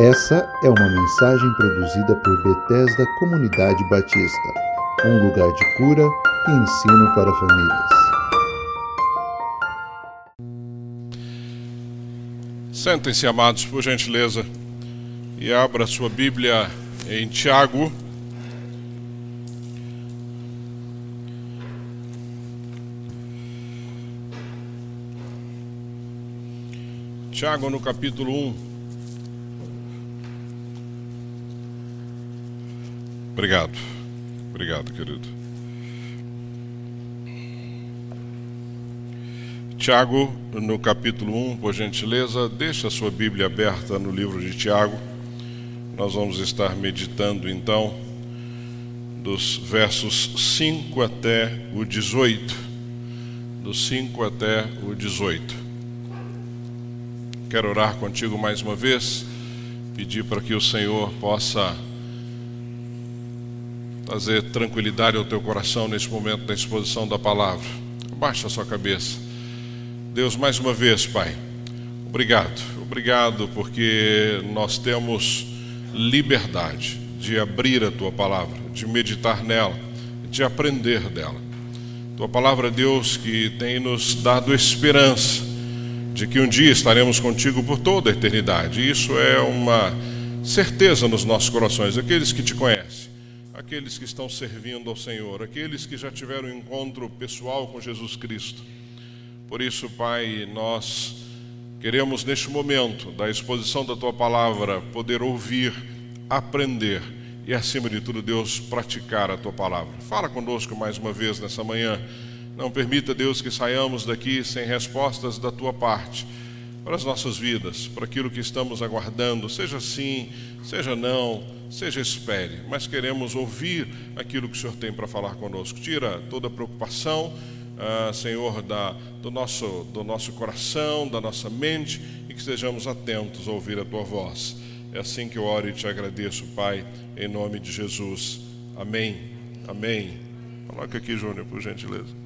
Essa é uma mensagem produzida por Bethesda Comunidade Batista, um lugar de cura e ensino para famílias. Sentem-se, amados, por gentileza, e abra sua Bíblia em Tiago. Tiago no capítulo 1. Obrigado. Obrigado, querido. Tiago, no capítulo 1, por gentileza, deixa a sua Bíblia aberta no livro de Tiago. Nós vamos estar meditando então dos versos 5 até o 18. Dos 5 até o 18. Quero orar contigo mais uma vez, pedir para que o Senhor possa trazer tranquilidade ao teu coração nesse momento da exposição da palavra. Abaixa a sua cabeça. Deus, mais uma vez, Pai, obrigado. Obrigado porque nós temos liberdade de abrir a tua palavra, de meditar nela, de aprender dela. Tua palavra, Deus, que tem nos dado esperança de que um dia estaremos contigo por toda a eternidade. Isso é uma certeza nos nossos corações, aqueles que te conhecem aqueles que estão servindo ao Senhor, aqueles que já tiveram um encontro pessoal com Jesus Cristo. Por isso, Pai, nós queremos neste momento da exposição da tua palavra poder ouvir, aprender e, acima de tudo, Deus, praticar a tua palavra. Fala conosco mais uma vez nessa manhã. Não permita, Deus, que saiamos daqui sem respostas da tua parte para as nossas vidas, para aquilo que estamos aguardando, seja sim, seja não seja espere, mas queremos ouvir aquilo que o Senhor tem para falar conosco. Tira toda a preocupação, uh, Senhor, da, do, nosso, do nosso coração, da nossa mente e que estejamos atentos a ouvir a tua voz. É assim que eu oro e te agradeço, Pai, em nome de Jesus. Amém. Amém. Coloca aqui, Júnior, por gentileza.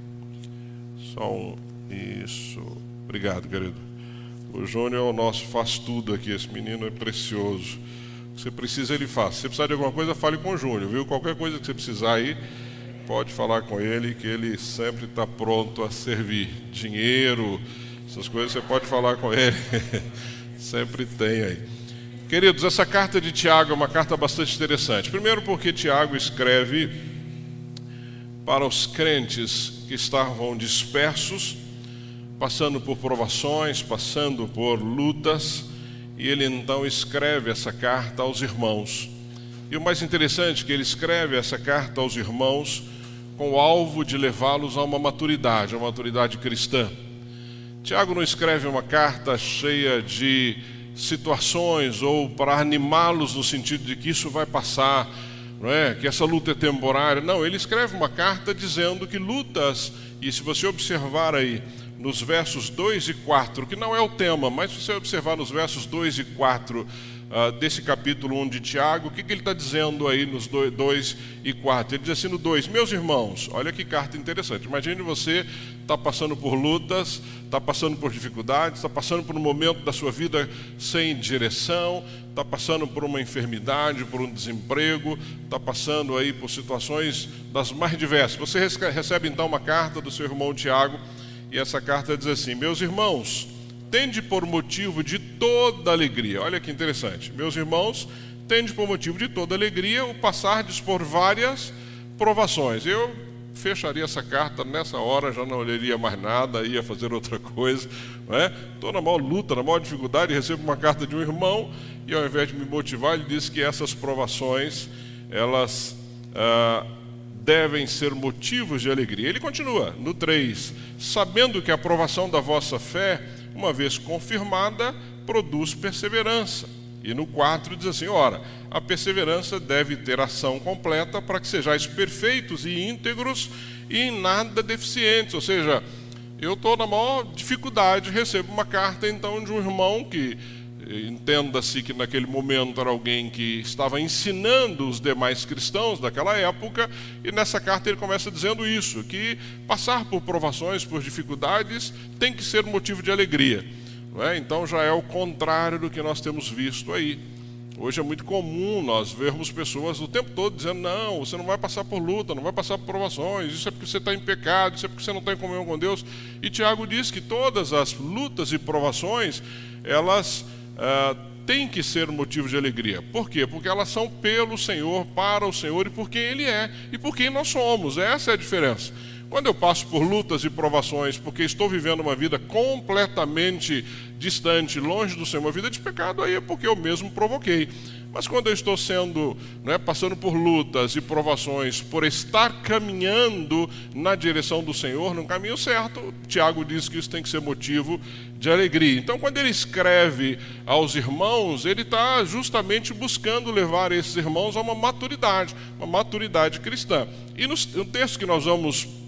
Só um. Isso. Obrigado, querido. O Júnior é o nosso faz tudo aqui. Esse menino é precioso. Você precisa, ele faz. Se você precisar de alguma coisa, fale com o Júnior, viu? Qualquer coisa que você precisar aí, pode falar com ele, que ele sempre está pronto a servir. Dinheiro, essas coisas você pode falar com ele. sempre tem aí. Queridos, essa carta de Tiago é uma carta bastante interessante. Primeiro, porque Tiago escreve para os crentes que estavam dispersos, passando por provações, passando por lutas e ele então escreve essa carta aos irmãos. E o mais interessante é que ele escreve essa carta aos irmãos com o alvo de levá-los a uma maturidade, a uma maturidade cristã. Tiago não escreve uma carta cheia de situações ou para animá-los no sentido de que isso vai passar, é? Que essa luta é temporária. Não, ele escreve uma carta dizendo que lutas, e se você observar aí, nos versos 2 e 4, que não é o tema, mas se você observar nos versos 2 e 4 uh, ah, desse capítulo 1 de Tiago, o que, que ele está dizendo aí nos 2 e 4? Ele diz assim no 2: Meus irmãos, olha que carta interessante. Imagine você está passando por lutas, está passando por dificuldades, está passando por um momento da sua vida sem direção, está passando por uma enfermidade, por um desemprego, está passando aí por situações das mais diversas. Você recebe então uma carta do seu irmão Tiago e essa carta diz assim: Meus irmãos, tende por motivo de toda alegria. Olha que interessante. Meus irmãos, tende por motivo de toda alegria o passardes por várias provações. Eu fecharia essa carta nessa hora, já não leria mais nada, ia fazer outra coisa. Estou é? na maior luta, na maior dificuldade, recebo uma carta de um irmão e ao invés de me motivar, ele disse que essas provações, elas. Ah, devem ser motivos de alegria. Ele continua no 3: sabendo que a aprovação da vossa fé, uma vez confirmada, produz perseverança. E no 4 diz assim: ora, a perseverança deve ter ação completa para que sejais perfeitos e íntegros e em nada deficientes. Ou seja, eu estou na maior dificuldade, recebo uma carta então de um irmão que Entenda-se que naquele momento era alguém que estava ensinando os demais cristãos daquela época, e nessa carta ele começa dizendo isso: que passar por provações, por dificuldades, tem que ser motivo de alegria. É? Então já é o contrário do que nós temos visto aí. Hoje é muito comum nós vermos pessoas o tempo todo dizendo: não, você não vai passar por luta, não vai passar por provações, isso é porque você está em pecado, isso é porque você não está em comunhão com Deus. E Tiago diz que todas as lutas e provações, elas ah, têm que ser motivo de alegria. Por quê? Porque elas são pelo Senhor, para o Senhor e por quem Ele é e por quem nós somos. Essa é a diferença. Quando eu passo por lutas e provações, porque estou vivendo uma vida completamente distante, longe do Senhor, uma vida de pecado, aí é porque eu mesmo provoquei. Mas quando eu estou sendo, né, passando por lutas e provações, por estar caminhando na direção do Senhor, no caminho certo, Tiago diz que isso tem que ser motivo de alegria. Então, quando ele escreve aos irmãos, ele está justamente buscando levar esses irmãos a uma maturidade, uma maturidade cristã. E no, no texto que nós vamos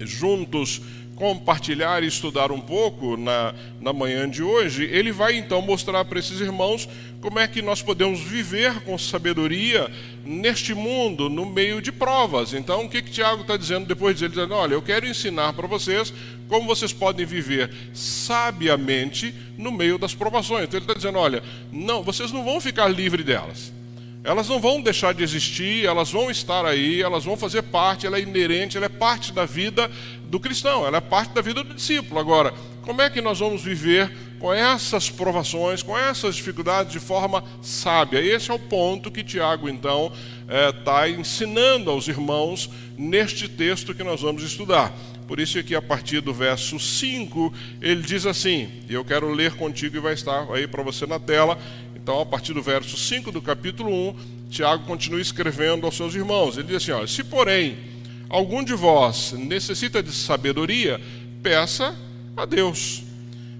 juntos compartilhar e estudar um pouco na, na manhã de hoje, ele vai então mostrar para esses irmãos como é que nós podemos viver com sabedoria neste mundo, no meio de provas. Então, o que, que Tiago está dizendo depois de ele dizendo, olha, eu quero ensinar para vocês como vocês podem viver sabiamente no meio das provações. Então, ele está dizendo, olha, não, vocês não vão ficar livres delas. Elas não vão deixar de existir, elas vão estar aí, elas vão fazer parte, ela é inerente, ela é parte da vida do cristão, ela é parte da vida do discípulo. Agora, como é que nós vamos viver com essas provações, com essas dificuldades de forma sábia? Esse é o ponto que Tiago, então, está é, ensinando aos irmãos neste texto que nós vamos estudar. Por isso que a partir do verso 5, ele diz assim, e eu quero ler contigo e vai estar aí para você na tela, então, a partir do verso 5 do capítulo 1, Tiago continua escrevendo aos seus irmãos. Ele diz assim: ó, Se, porém, algum de vós necessita de sabedoria, peça a Deus,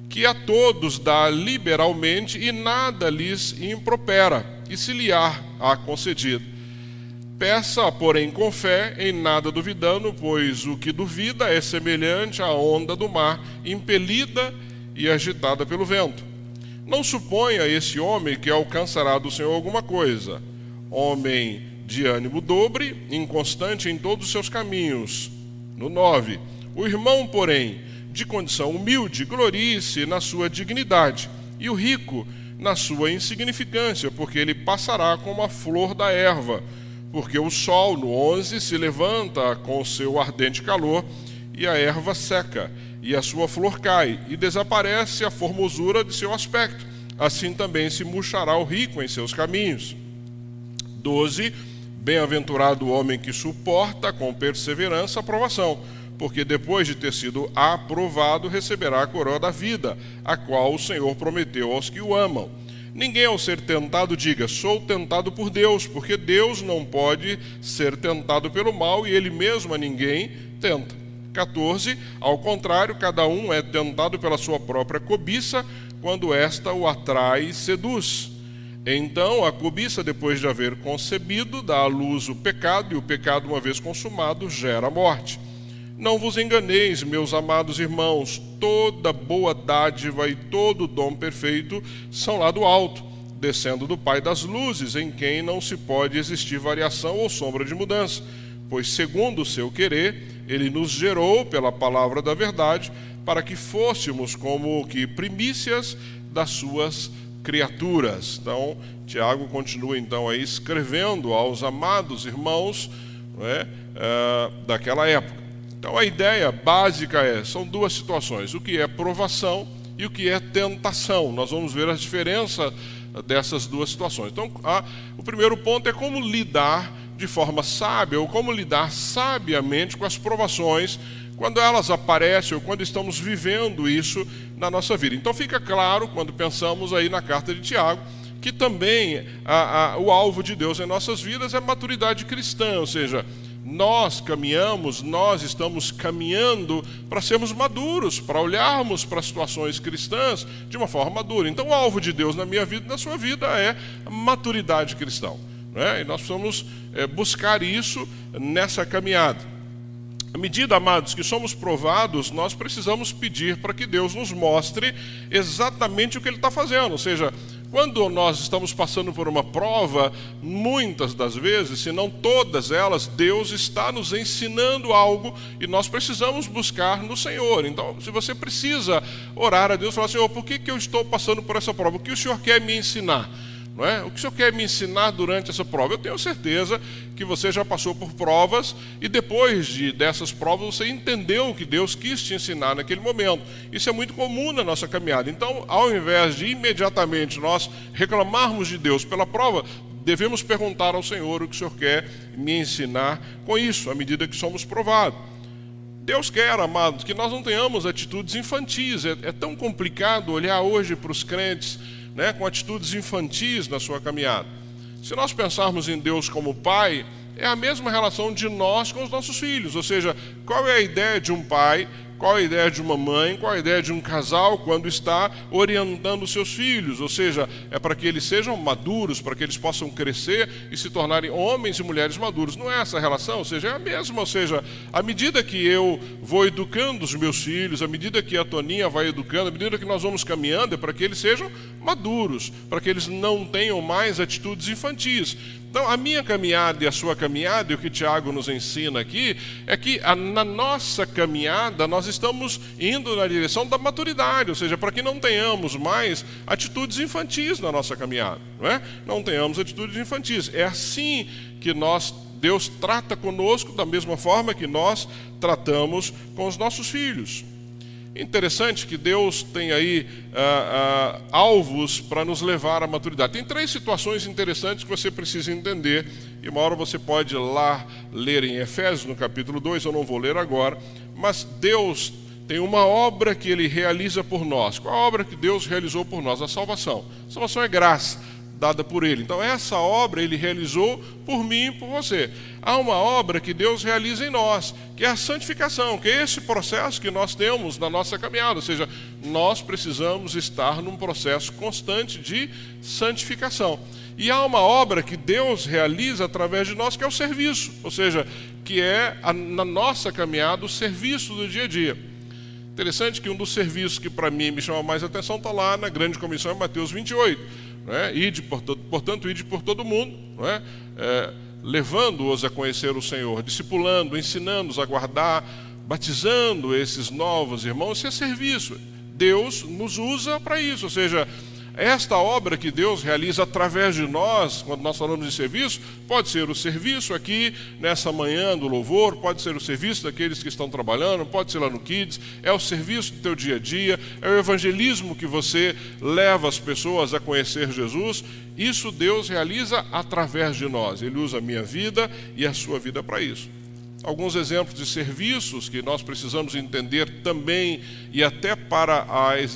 que a todos dá liberalmente e nada lhes impropera, e se lhe há, concedido. Peça, porém, com fé, em nada duvidando, pois o que duvida é semelhante à onda do mar, impelida e agitada pelo vento. Não suponha esse homem que alcançará do Senhor alguma coisa. Homem de ânimo dobre, inconstante em todos os seus caminhos. No 9. O irmão, porém, de condição humilde, glorie-se na sua dignidade, e o rico na sua insignificância, porque ele passará como a flor da erva. Porque o sol, no 11, se levanta com seu ardente calor, e a erva seca e a sua flor cai, e desaparece a formosura de seu aspecto. Assim também se murchará o rico em seus caminhos. 12. Bem-aventurado o homem que suporta com perseverança a provação, porque depois de ter sido aprovado, receberá a coroa da vida, a qual o Senhor prometeu aos que o amam. Ninguém, ao ser tentado, diga: Sou tentado por Deus, porque Deus não pode ser tentado pelo mal e ele mesmo a ninguém tenta. 14. Ao contrário, cada um é tentado pela sua própria cobiça, quando esta o atrai e seduz. Então, a cobiça, depois de haver concebido, dá à luz o pecado, e o pecado, uma vez consumado, gera a morte. Não vos enganeis, meus amados irmãos, toda boa dádiva e todo dom perfeito são lá do alto, descendo do Pai das luzes, em quem não se pode existir variação ou sombra de mudança, pois, segundo o seu querer, ele nos gerou pela palavra da verdade para que fôssemos como que primícias das suas criaturas. Então, Tiago continua então aí escrevendo aos amados irmãos é, é, daquela época. Então, a ideia básica é: são duas situações, o que é provação e o que é tentação. Nós vamos ver a diferença dessas duas situações. Então, a, o primeiro ponto é como lidar de forma sábia ou como lidar sabiamente com as provações quando elas aparecem ou quando estamos vivendo isso na nossa vida. Então fica claro quando pensamos aí na carta de Tiago que também a, a, o alvo de Deus em nossas vidas é maturidade cristã, ou seja, nós caminhamos, nós estamos caminhando para sermos maduros, para olharmos para situações cristãs de uma forma madura. Então, o alvo de Deus na minha vida e na sua vida é maturidade cristã. Né? E nós precisamos é, buscar isso nessa caminhada. À medida, amados, que somos provados, nós precisamos pedir para que Deus nos mostre exatamente o que Ele está fazendo. Ou seja, quando nós estamos passando por uma prova, muitas das vezes, se não todas elas, Deus está nos ensinando algo e nós precisamos buscar no Senhor. Então, se você precisa orar a Deus, falar: Senhor, por que, que eu estou passando por essa prova? O que o Senhor quer me ensinar? Não é? O que o Senhor quer me ensinar durante essa prova? Eu tenho certeza que você já passou por provas e depois de, dessas provas você entendeu o que Deus quis te ensinar naquele momento. Isso é muito comum na nossa caminhada. Então, ao invés de imediatamente nós reclamarmos de Deus pela prova, devemos perguntar ao Senhor o que o Senhor quer me ensinar com isso, à medida que somos provados. Deus quer, amados, que nós não tenhamos atitudes infantis. É, é tão complicado olhar hoje para os crentes né, com atitudes infantis na sua caminhada. Se nós pensarmos em Deus como Pai, é a mesma relação de nós com os nossos filhos. Ou seja, qual é a ideia de um pai qual a ideia de uma mãe, qual a ideia de um casal quando está orientando seus filhos? Ou seja, é para que eles sejam maduros, para que eles possam crescer e se tornarem homens e mulheres maduros. Não é essa a relação? Ou seja, é a mesma. Ou seja, à medida que eu vou educando os meus filhos, à medida que a Toninha vai educando, à medida que nós vamos caminhando, é para que eles sejam maduros, para que eles não tenham mais atitudes infantis. Então, a minha caminhada e a sua caminhada, e o que Tiago nos ensina aqui, é que a, na nossa caminhada nós estamos indo na direção da maturidade, ou seja, para que não tenhamos mais atitudes infantis na nossa caminhada, não é? Não tenhamos atitudes infantis. É assim que nós Deus trata conosco da mesma forma que nós tratamos com os nossos filhos. Interessante que Deus tem aí ah, ah, alvos para nos levar à maturidade. Tem três situações interessantes que você precisa entender, e uma hora você pode lá ler em Efésios, no capítulo 2, eu não vou ler agora, mas Deus tem uma obra que ele realiza por nós. Qual a obra que Deus realizou por nós? A salvação. A salvação é graça dada por ele. Então, essa obra ele realizou por mim e por você. Há uma obra que Deus realiza em nós, que é a santificação, que é esse processo que nós temos na nossa caminhada. Ou seja, nós precisamos estar num processo constante de santificação. E há uma obra que Deus realiza através de nós, que é o serviço, ou seja, que é a, na nossa caminhada o serviço do dia a dia. Interessante que um dos serviços que para mim me chama mais atenção está lá na grande comissão em Mateus 28 não é? ide por todo, portanto, ide por todo mundo, não é? é levando-os a conhecer o Senhor, discipulando, ensinando-os a guardar, batizando esses novos irmãos, isso é serviço. Deus nos usa para isso, ou seja, esta obra que Deus realiza através de nós, quando nós falamos de serviço, pode ser o serviço aqui nessa manhã do louvor, pode ser o serviço daqueles que estão trabalhando, pode ser lá no Kids, é o serviço do teu dia a dia, é o evangelismo que você leva as pessoas a conhecer Jesus. Isso Deus realiza através de nós. Ele usa a minha vida e a sua vida para isso alguns exemplos de serviços que nós precisamos entender também, e até para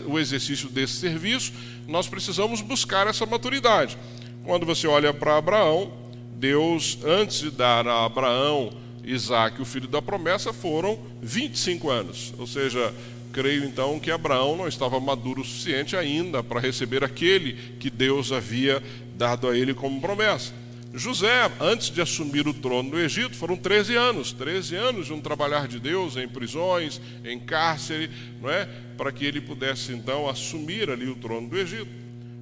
o exercício desse serviço, nós precisamos buscar essa maturidade. Quando você olha para Abraão, Deus, antes de dar a Abraão Isaac, o filho da promessa, foram 25 anos. Ou seja, creio então que Abraão não estava maduro o suficiente ainda para receber aquele que Deus havia dado a ele como promessa. José, antes de assumir o trono do Egito, foram 13 anos, 13 anos de um trabalhar de Deus em prisões, em cárcere, não é? Para que ele pudesse então assumir ali o trono do Egito.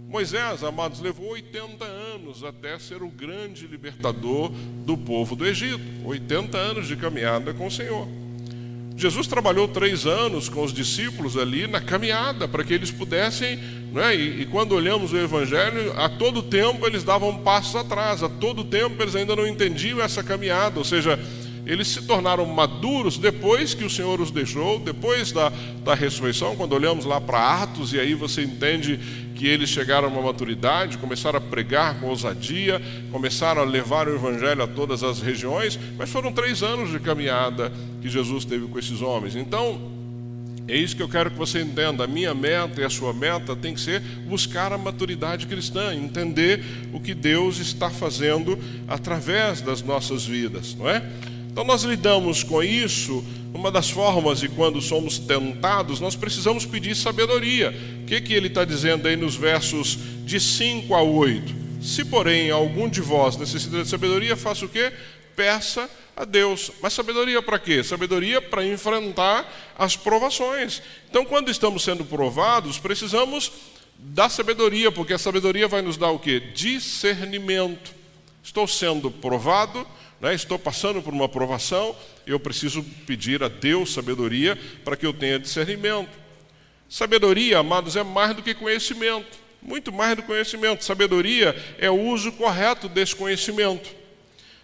Moisés, amados, levou 80 anos até ser o grande libertador do povo do Egito. 80 anos de caminhada com o Senhor. Jesus trabalhou três anos com os discípulos ali na caminhada, para que eles pudessem, né? e, e quando olhamos o Evangelho, a todo tempo eles davam passos atrás, a todo tempo eles ainda não entendiam essa caminhada, ou seja, eles se tornaram maduros depois que o Senhor os deixou, depois da, da ressurreição, quando olhamos lá para Atos, e aí você entende que eles chegaram a uma maturidade, começaram a pregar com ousadia, começaram a levar o Evangelho a todas as regiões, mas foram três anos de caminhada que Jesus teve com esses homens. Então, é isso que eu quero que você entenda. A minha meta e a sua meta tem que ser buscar a maturidade cristã, entender o que Deus está fazendo através das nossas vidas, não é? Então nós lidamos com isso, uma das formas, e quando somos tentados, nós precisamos pedir sabedoria. O que, que ele está dizendo aí nos versos de 5 a 8? Se, porém, algum de vós necessita de sabedoria, faça o quê? Peça a Deus. Mas sabedoria para quê? Sabedoria para enfrentar as provações. Então, quando estamos sendo provados, precisamos da sabedoria, porque a sabedoria vai nos dar o quê? Discernimento. Estou sendo provado, né? estou passando por uma provação, eu preciso pedir a Deus sabedoria para que eu tenha discernimento. Sabedoria, amados, é mais do que conhecimento. muito mais do conhecimento. Sabedoria é o uso correto desse conhecimento.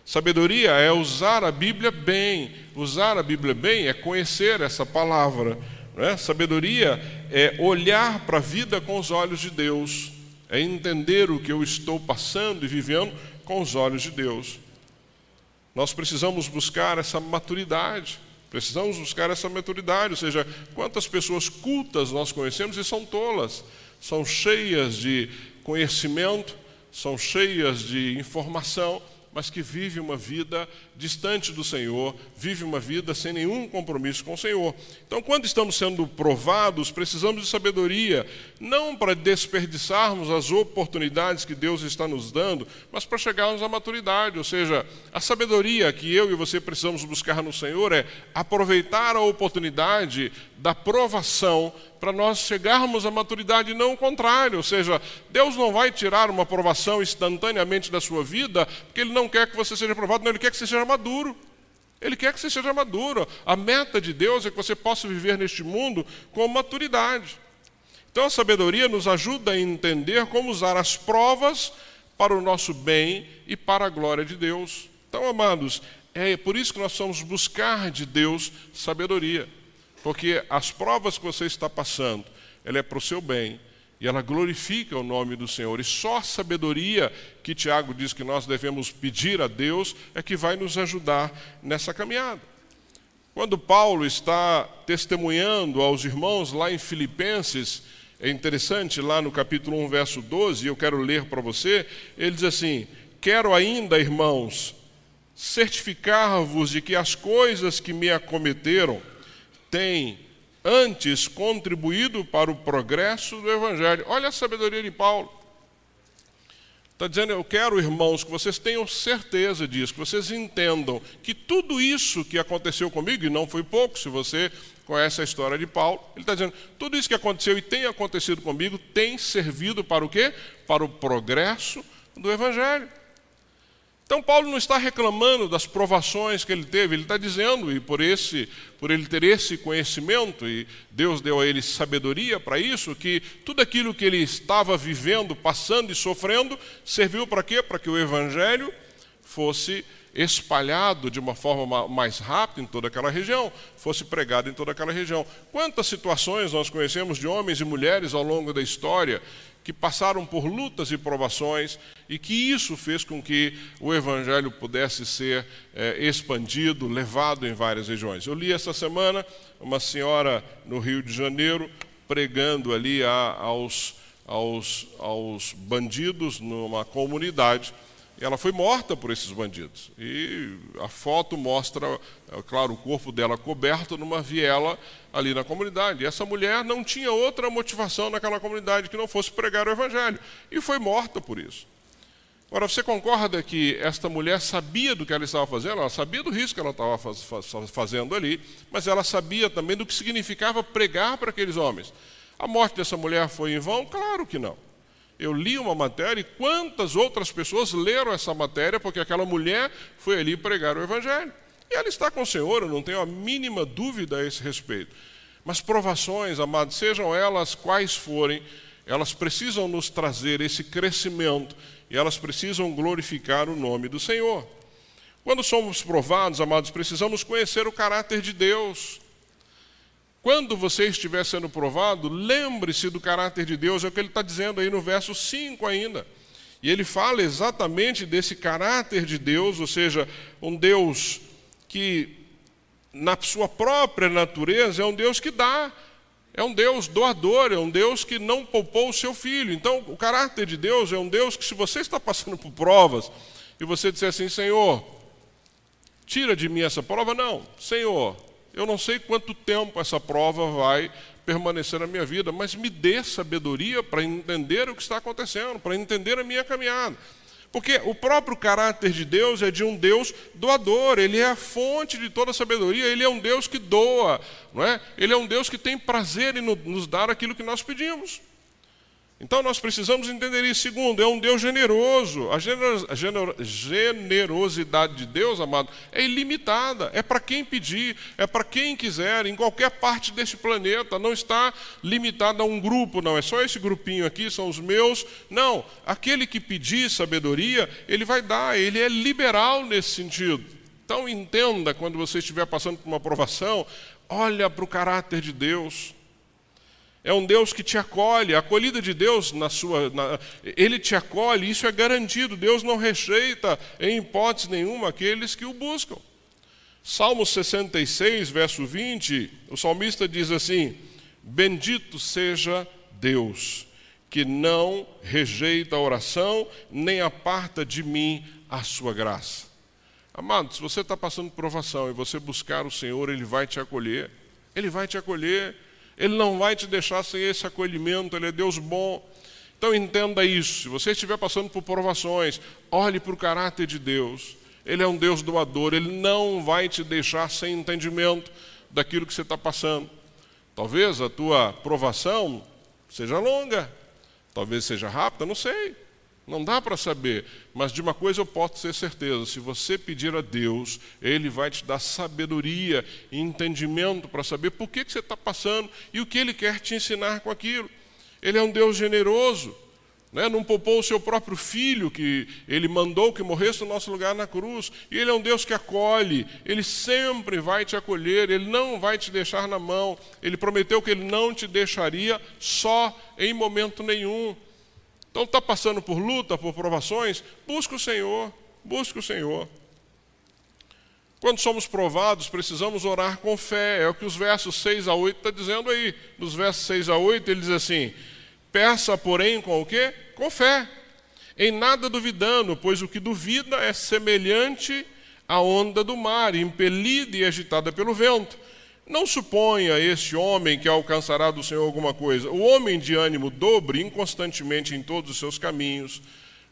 Sabedoria é usar a Bíblia bem. Usar a Bíblia bem é conhecer essa palavra. É? Sabedoria é olhar para a vida com os olhos de Deus, é entender o que eu estou passando e vivendo com os olhos de Deus. Nós precisamos buscar essa maturidade. Precisamos buscar essa maturidade, ou seja, quantas pessoas cultas nós conhecemos e são tolas, são cheias de conhecimento, são cheias de informação, mas que vive uma vida distante do Senhor, vive uma vida sem nenhum compromisso com o Senhor. Então, quando estamos sendo provados, precisamos de sabedoria, não para desperdiçarmos as oportunidades que Deus está nos dando, mas para chegarmos à maturidade. Ou seja, a sabedoria que eu e você precisamos buscar no Senhor é aproveitar a oportunidade da provação para nós chegarmos à maturidade, não o contrário. Ou seja, Deus não vai tirar uma provação instantaneamente da sua vida, porque Ele não quer que você seja provado, não, Ele quer que você seja maduro. Ele quer que você seja maduro. A meta de Deus é que você possa viver neste mundo com maturidade. Então a sabedoria nos ajuda a entender como usar as provas para o nosso bem e para a glória de Deus. Então, amados, é por isso que nós vamos buscar de Deus sabedoria. Porque as provas que você está passando, ela é para o seu bem e ela glorifica o nome do Senhor. E só a sabedoria que Tiago diz que nós devemos pedir a Deus é que vai nos ajudar nessa caminhada. Quando Paulo está testemunhando aos irmãos lá em Filipenses, é interessante, lá no capítulo 1, verso 12, eu quero ler para você, ele diz assim: Quero ainda, irmãos, certificar-vos de que as coisas que me acometeram têm antes contribuído para o progresso do Evangelho. Olha a sabedoria de Paulo. Está dizendo, eu quero, irmãos, que vocês tenham certeza disso, que vocês entendam que tudo isso que aconteceu comigo, e não foi pouco, se você conhece a história de Paulo, ele está dizendo, tudo isso que aconteceu e tem acontecido comigo tem servido para o quê? Para o progresso do Evangelho. Então Paulo não está reclamando das provações que ele teve, ele está dizendo, e por esse, por ele ter esse conhecimento, e Deus deu a ele sabedoria para isso, que tudo aquilo que ele estava vivendo, passando e sofrendo, serviu para quê? Para que o evangelho fosse espalhado de uma forma mais rápida em toda aquela região, fosse pregado em toda aquela região. Quantas situações nós conhecemos de homens e mulheres ao longo da história que passaram por lutas e provações e que isso fez com que o evangelho pudesse ser é, expandido, levado em várias regiões. Eu li essa semana uma senhora no Rio de Janeiro pregando ali a, aos, aos, aos bandidos numa comunidade ela foi morta por esses bandidos. E a foto mostra, é claro, o corpo dela coberto numa viela ali na comunidade. E essa mulher não tinha outra motivação naquela comunidade que não fosse pregar o evangelho. E foi morta por isso. Agora, você concorda que esta mulher sabia do que ela estava fazendo? Ela sabia do risco que ela estava fazendo ali, mas ela sabia também do que significava pregar para aqueles homens. A morte dessa mulher foi em vão? Claro que não. Eu li uma matéria e quantas outras pessoas leram essa matéria porque aquela mulher foi ali pregar o Evangelho. E ela está com o Senhor, eu não tenho a mínima dúvida a esse respeito. Mas provações, amados, sejam elas quais forem, elas precisam nos trazer esse crescimento e elas precisam glorificar o nome do Senhor. Quando somos provados, amados, precisamos conhecer o caráter de Deus. Quando você estiver sendo provado, lembre-se do caráter de Deus, é o que ele está dizendo aí no verso 5 ainda. E ele fala exatamente desse caráter de Deus, ou seja, um Deus que, na sua própria natureza, é um Deus que dá, é um Deus doador, é um Deus que não poupou o seu filho. Então, o caráter de Deus é um Deus que, se você está passando por provas e você disser assim, Senhor, tira de mim essa prova, não, Senhor, eu não sei quanto tempo essa prova vai permanecer na minha vida, mas me dê sabedoria para entender o que está acontecendo, para entender a minha caminhada. Porque o próprio caráter de Deus é de um Deus doador, ele é a fonte de toda sabedoria, ele é um Deus que doa, não é? Ele é um Deus que tem prazer em nos dar aquilo que nós pedimos. Então nós precisamos entender isso. Segundo, é um Deus generoso. A generosidade de Deus, amado, é ilimitada. É para quem pedir, é para quem quiser, em qualquer parte deste planeta. Não está limitada a um grupo, não. É só esse grupinho aqui, são os meus. Não. Aquele que pedir sabedoria, ele vai dar. Ele é liberal nesse sentido. Então entenda quando você estiver passando por uma provação, olha para o caráter de Deus. É um Deus que te acolhe, a acolhida de Deus na sua. Na, ele te acolhe, isso é garantido. Deus não rejeita em hipótese nenhuma aqueles que o buscam. Salmo 66, verso 20, o salmista diz assim: Bendito seja Deus, que não rejeita a oração, nem aparta de mim a sua graça. Amado, se você está passando provação e você buscar o Senhor, Ele vai te acolher. Ele vai te acolher. Ele não vai te deixar sem esse acolhimento, Ele é Deus bom. Então entenda isso. Se você estiver passando por provações, olhe para o caráter de Deus. Ele é um Deus doador, Ele não vai te deixar sem entendimento daquilo que você está passando. Talvez a tua provação seja longa, talvez seja rápida, não sei. Não dá para saber, mas de uma coisa eu posso ter certeza: se você pedir a Deus, Ele vai te dar sabedoria e entendimento para saber por que, que você está passando e o que Ele quer te ensinar com aquilo. Ele é um Deus generoso, né? não poupou o seu próprio filho, que Ele mandou que morresse no nosso lugar na cruz, e Ele é um Deus que acolhe, Ele sempre vai te acolher, Ele não vai te deixar na mão, Ele prometeu que Ele não te deixaria só em momento nenhum. Então está passando por luta, por provações, busca o Senhor, busca o Senhor. Quando somos provados, precisamos orar com fé. É o que os versos 6 a 8 está dizendo aí. Nos versos 6 a 8, ele diz assim: Peça, porém, com o quê? Com fé. Em nada duvidando, pois o que duvida é semelhante à onda do mar, impelida e agitada pelo vento. Não suponha este homem que alcançará do Senhor alguma coisa. O homem de ânimo dobre inconstantemente em todos os seus caminhos.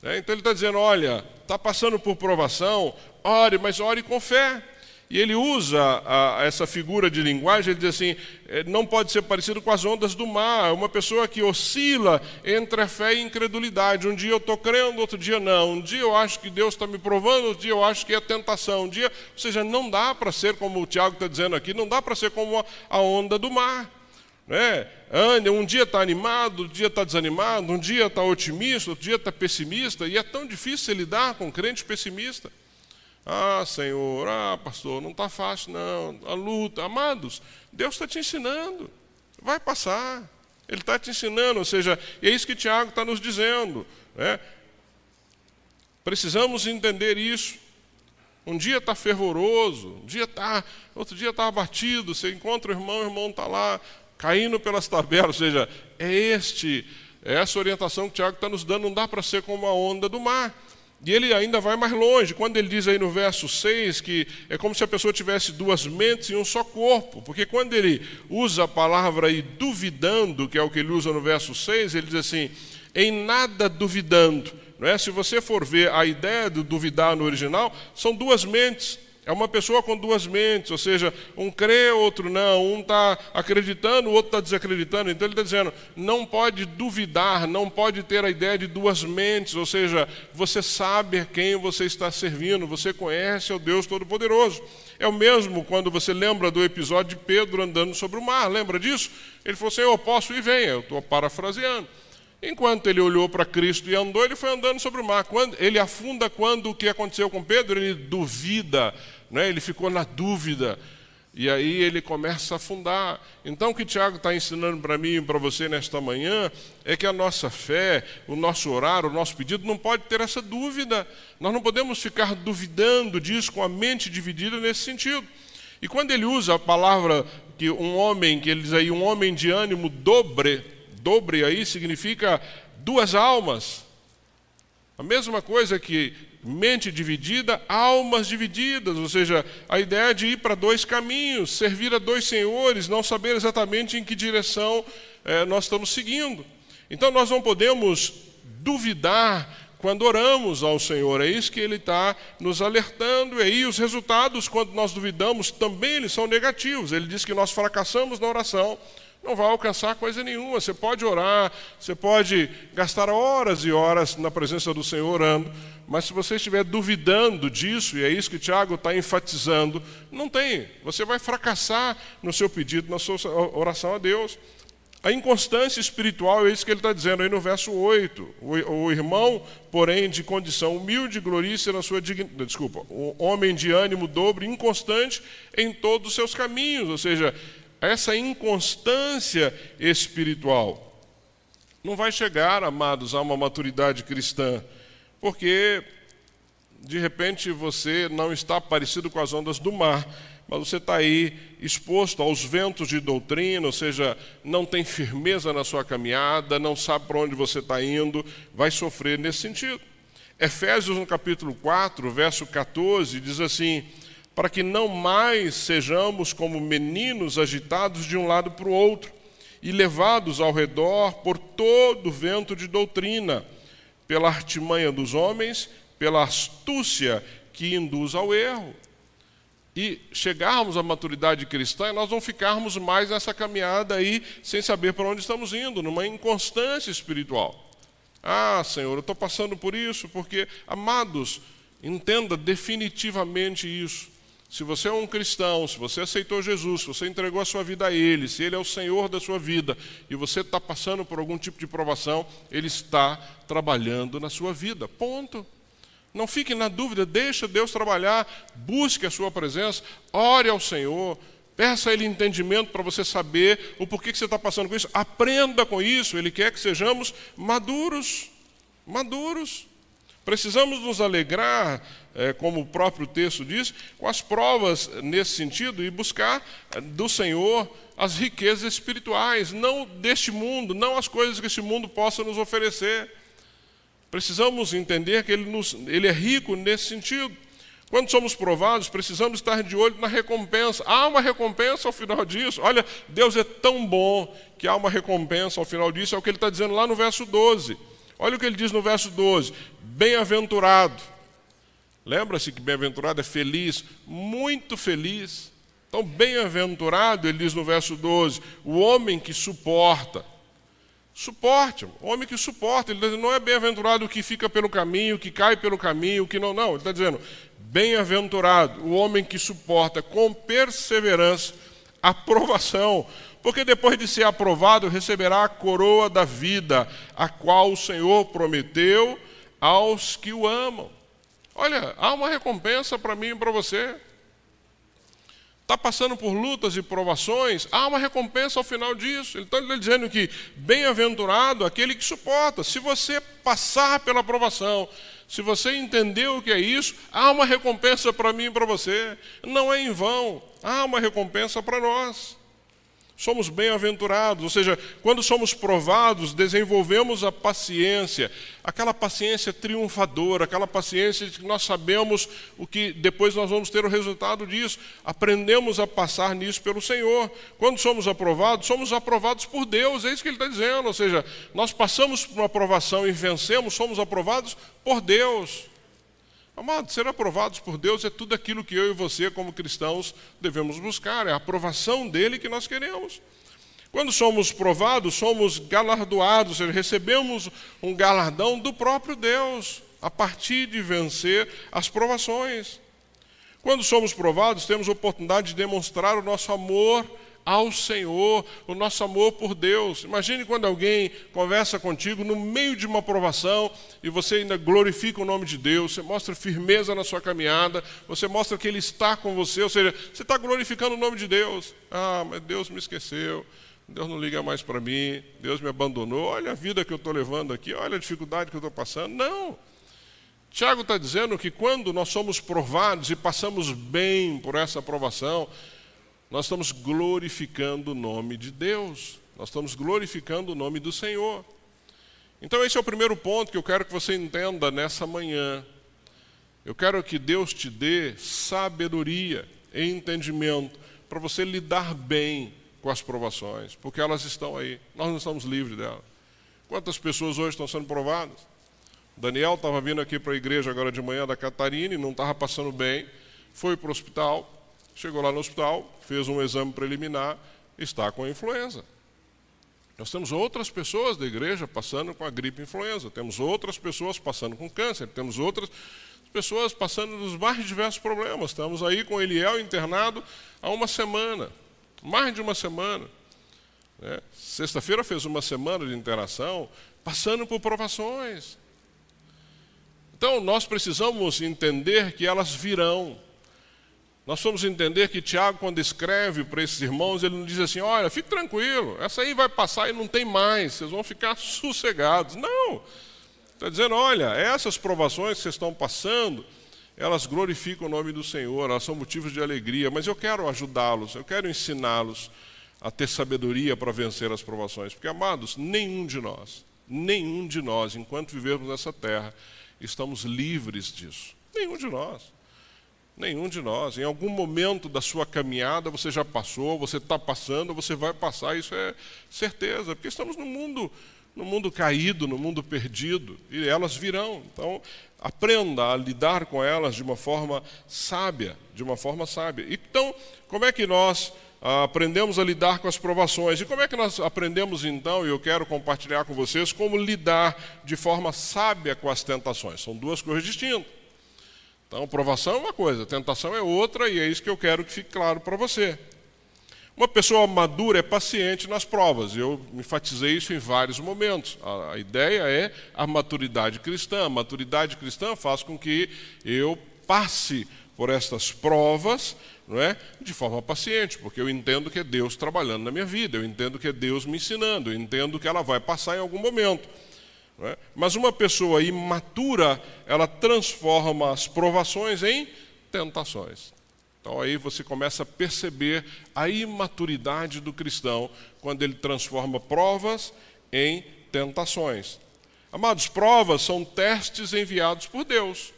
Né? Então ele está dizendo: olha, está passando por provação, ore, mas ore com fé. E ele usa a, essa figura de linguagem, ele diz assim: é, não pode ser parecido com as ondas do mar, uma pessoa que oscila entre a fé e a incredulidade. Um dia eu estou crendo, outro dia não. Um dia eu acho que Deus está me provando, outro dia eu acho que é tentação. Um dia, ou seja, não dá para ser como o Tiago está dizendo aqui, não dá para ser como a, a onda do mar. Né? Um dia está animado, outro dia está desanimado, um dia está otimista, outro dia está pessimista, e é tão difícil lidar com um crente pessimista. Ah, Senhor, ah, pastor, não está fácil, não. A luta. Amados, Deus está te ensinando. Vai passar. Ele está te ensinando, ou seja, é isso que Tiago está nos dizendo. Né? Precisamos entender isso. Um dia está fervoroso, um dia está, outro dia está abatido. Você encontra o irmão, o irmão está lá caindo pelas tabelas. Ou seja, é este, é essa orientação que Tiago está nos dando. Não dá para ser como a onda do mar. E ele ainda vai mais longe, quando ele diz aí no verso 6 que é como se a pessoa tivesse duas mentes e um só corpo, porque quando ele usa a palavra aí duvidando, que é o que ele usa no verso 6, ele diz assim: em nada duvidando. Não é? Se você for ver a ideia do duvidar no original, são duas mentes. É uma pessoa com duas mentes, ou seja, um crê, outro não, um está acreditando, o outro está desacreditando. Então ele está dizendo, não pode duvidar, não pode ter a ideia de duas mentes, ou seja, você sabe a quem você está servindo, você conhece o Deus Todo-Poderoso. É o mesmo quando você lembra do episódio de Pedro andando sobre o mar, lembra disso? Ele falou Eu posso ir, venha, eu estou parafraseando. Enquanto ele olhou para Cristo e andou, ele foi andando sobre o mar. Quando, ele afunda quando o que aconteceu com Pedro, ele duvida né? ele ficou na dúvida. E aí ele começa a afundar. Então o que Tiago está ensinando para mim e para você nesta manhã é que a nossa fé, o nosso orar, o nosso pedido não pode ter essa dúvida. Nós não podemos ficar duvidando disso com a mente dividida nesse sentido. E quando ele usa a palavra que um homem, que ele diz aí, um homem de ânimo dobre, dobre aí significa duas almas. A mesma coisa que mente dividida, almas divididas, ou seja, a ideia de ir para dois caminhos, servir a dois senhores, não saber exatamente em que direção é, nós estamos seguindo. Então nós não podemos duvidar quando oramos ao Senhor, é isso que Ele está nos alertando, e aí os resultados, quando nós duvidamos, também eles são negativos. Ele diz que nós fracassamos na oração não vai alcançar coisa nenhuma. Você pode orar, você pode gastar horas e horas na presença do Senhor orando, mas se você estiver duvidando disso, e é isso que Tiago está enfatizando, não tem. Você vai fracassar no seu pedido, na sua oração a Deus. A inconstância espiritual é isso que ele está dizendo aí no verso 8. O, irmão, porém, de condição humilde, glorícia na sua dignidade. Desculpa, o homem de ânimo dobre, inconstante em todos os seus caminhos. Ou seja, essa inconstância espiritual não vai chegar, amados, a uma maturidade cristã, porque de repente você não está parecido com as ondas do mar, mas você está aí exposto aos ventos de doutrina, ou seja, não tem firmeza na sua caminhada, não sabe para onde você está indo, vai sofrer nesse sentido. Efésios, no capítulo 4, verso 14, diz assim: Para que não mais sejamos como meninos agitados de um lado para o outro e levados ao redor por todo vento de doutrina, pela artimanha dos homens, pela astúcia que induz ao erro e chegarmos à maturidade cristã, nós não ficarmos mais nessa caminhada aí sem saber para onde estamos indo, numa inconstância espiritual. Ah, Senhor, eu estou passando por isso, porque, amados, entenda definitivamente isso. Se você é um cristão, se você aceitou Jesus, se você entregou a sua vida a Ele, se Ele é o Senhor da sua vida e você está passando por algum tipo de provação, Ele está trabalhando na sua vida. Ponto. Não fique na dúvida, deixa Deus trabalhar, busque a sua presença, ore ao Senhor, peça a Ele entendimento para você saber o porquê que você está passando com isso, aprenda com isso, Ele quer que sejamos maduros, maduros. Precisamos nos alegrar, é, como o próprio texto diz, com as provas nesse sentido e buscar é, do Senhor as riquezas espirituais, não deste mundo, não as coisas que este mundo possa nos oferecer. Precisamos entender que ele, nos, ele é rico nesse sentido. Quando somos provados, precisamos estar de olho na recompensa. Há uma recompensa ao final disso. Olha, Deus é tão bom que há uma recompensa ao final disso. É o que ele está dizendo lá no verso 12. Olha o que ele diz no verso 12: Bem-aventurado. Lembra-se que bem-aventurado é feliz, muito feliz. Então, bem-aventurado, ele diz no verso 12: o homem que suporta. Suporte, homem que suporta. Ele tá não é bem-aventurado o que fica pelo caminho, que cai pelo caminho, que não. Não, ele está dizendo: bem-aventurado o homem que suporta com perseverança a aprovação, porque depois de ser aprovado receberá a coroa da vida, a qual o Senhor prometeu aos que o amam. Olha, há uma recompensa para mim e para você está passando por lutas e provações, há uma recompensa ao final disso. Ele está dizendo que bem-aventurado aquele que suporta. Se você passar pela provação, se você entendeu o que é isso, há uma recompensa para mim e para você. Não é em vão, há uma recompensa para nós somos bem-aventurados, ou seja, quando somos provados, desenvolvemos a paciência, aquela paciência triunfadora, aquela paciência de que nós sabemos o que depois nós vamos ter o resultado disso, aprendemos a passar nisso pelo Senhor. Quando somos aprovados, somos aprovados por Deus, é isso que ele está dizendo, ou seja, nós passamos por uma aprovação e vencemos, somos aprovados por Deus. Amados, ser aprovados por Deus é tudo aquilo que eu e você, como cristãos, devemos buscar, é a aprovação dele que nós queremos. Quando somos provados, somos galardoados, recebemos um galardão do próprio Deus, a partir de vencer as provações. Quando somos provados, temos oportunidade de demonstrar o nosso amor ao Senhor, o nosso amor por Deus. Imagine quando alguém conversa contigo no meio de uma provação e você ainda glorifica o nome de Deus, você mostra firmeza na sua caminhada, você mostra que Ele está com você, ou seja, você está glorificando o nome de Deus. Ah, mas Deus me esqueceu. Deus não liga mais para mim, Deus me abandonou, olha a vida que eu estou levando aqui, olha a dificuldade que eu estou passando. Não. Tiago está dizendo que quando nós somos provados e passamos bem por essa aprovação, nós estamos glorificando o nome de Deus, nós estamos glorificando o nome do Senhor. Então, esse é o primeiro ponto que eu quero que você entenda nessa manhã. Eu quero que Deus te dê sabedoria e entendimento para você lidar bem com as provações, porque elas estão aí, nós não estamos livres delas. Quantas pessoas hoje estão sendo provadas? Daniel estava vindo aqui para a igreja agora de manhã da Catarina e não estava passando bem, foi para o hospital, Chegou lá no hospital, fez um exame preliminar, está com influenza. Nós temos outras pessoas da igreja passando com a gripe influenza, temos outras pessoas passando com câncer, temos outras pessoas passando dos mais diversos problemas. Estamos aí com Eliel internado há uma semana, mais de uma semana. Né? Sexta-feira fez uma semana de interação, passando por provações. Então, nós precisamos entender que elas virão. Nós vamos entender que Tiago, quando escreve para esses irmãos, ele não diz assim: olha, fique tranquilo, essa aí vai passar e não tem mais, vocês vão ficar sossegados. Não. Está dizendo: olha, essas provações que vocês estão passando, elas glorificam o nome do Senhor, elas são motivos de alegria, mas eu quero ajudá-los, eu quero ensiná-los a ter sabedoria para vencer as provações. Porque, amados, nenhum de nós, nenhum de nós, enquanto vivemos nessa terra, estamos livres disso. Nenhum de nós. Nenhum de nós. Em algum momento da sua caminhada você já passou, você está passando, você vai passar, isso é certeza, porque estamos no mundo, no mundo caído, no mundo perdido, e elas virão. Então, aprenda a lidar com elas de uma forma sábia, de uma forma sábia. Então, como é que nós ah, aprendemos a lidar com as provações? E como é que nós aprendemos então, e eu quero compartilhar com vocês, como lidar de forma sábia com as tentações? São duas coisas distintas. Então, provação é uma coisa, tentação é outra, e é isso que eu quero que fique claro para você. Uma pessoa madura é paciente nas provas, eu enfatizei isso em vários momentos. A, a ideia é a maturidade cristã. A maturidade cristã faz com que eu passe por estas provas não é? de forma paciente, porque eu entendo que é Deus trabalhando na minha vida, eu entendo que é Deus me ensinando, eu entendo que ela vai passar em algum momento. É? Mas uma pessoa imatura, ela transforma as provações em tentações. Então aí você começa a perceber a imaturidade do cristão quando ele transforma provas em tentações. Amados, provas são testes enviados por Deus.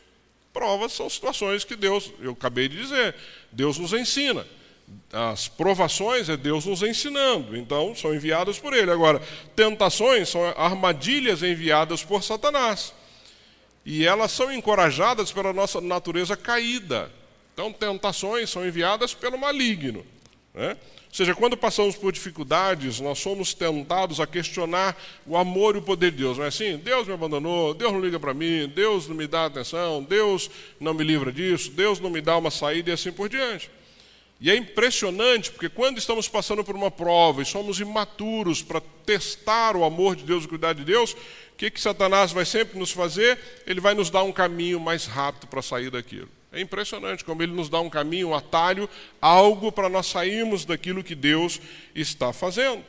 Provas são situações que Deus, eu acabei de dizer, Deus nos ensina as provações é Deus nos ensinando, então são enviadas por Ele. Agora, tentações são armadilhas enviadas por Satanás. E elas são encorajadas pela nossa natureza caída. Então, tentações são enviadas pelo maligno. Né? Ou seja, quando passamos por dificuldades, nós somos tentados a questionar o amor e o poder de Deus. Não é assim? Deus me abandonou, Deus não liga para mim, Deus não me dá atenção, Deus não me livra disso, Deus não me dá uma saída e assim por diante. E é impressionante, porque quando estamos passando por uma prova e somos imaturos para testar o amor de Deus e o cuidado de Deus, o que, que Satanás vai sempre nos fazer? Ele vai nos dar um caminho mais rápido para sair daquilo. É impressionante como ele nos dá um caminho, um atalho, algo para nós sairmos daquilo que Deus está fazendo.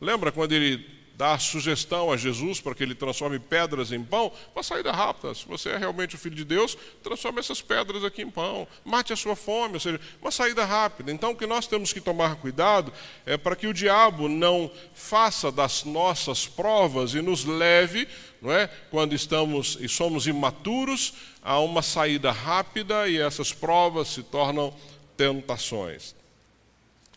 Lembra quando ele dá a sugestão a Jesus para que ele transforme pedras em pão, uma saída rápida. Se você é realmente o filho de Deus, transforme essas pedras aqui em pão. Mate a sua fome, ou seja, uma saída rápida. Então, o que nós temos que tomar cuidado é para que o diabo não faça das nossas provas e nos leve, não é, quando estamos e somos imaturos, a uma saída rápida e essas provas se tornam tentações.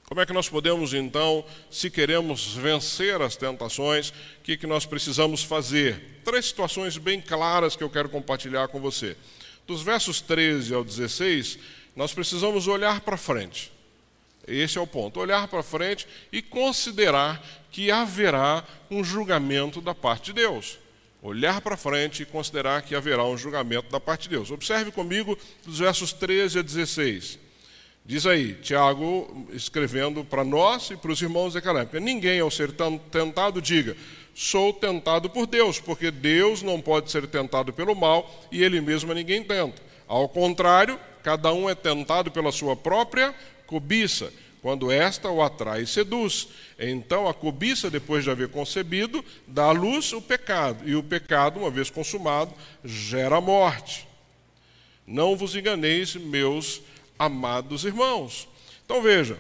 Como é que nós podemos, então, se queremos vencer as tentações, o que, que nós precisamos fazer? Três situações bem claras que eu quero compartilhar com você. Dos versos 13 ao 16, nós precisamos olhar para frente. Esse é o ponto. Olhar para frente e considerar que haverá um julgamento da parte de Deus. Olhar para frente e considerar que haverá um julgamento da parte de Deus. Observe comigo dos versos 13 a 16. Diz aí, Tiago, escrevendo para nós e para os irmãos de Calâmbia: ninguém, ao ser tentado, diga, sou tentado por Deus, porque Deus não pode ser tentado pelo mal e ele mesmo ninguém tenta. Ao contrário, cada um é tentado pela sua própria cobiça, quando esta o atrai e seduz. Então a cobiça, depois de haver concebido, dá à luz o pecado, e o pecado, uma vez consumado, gera morte. Não vos enganeis, meus amados irmãos. Então veja,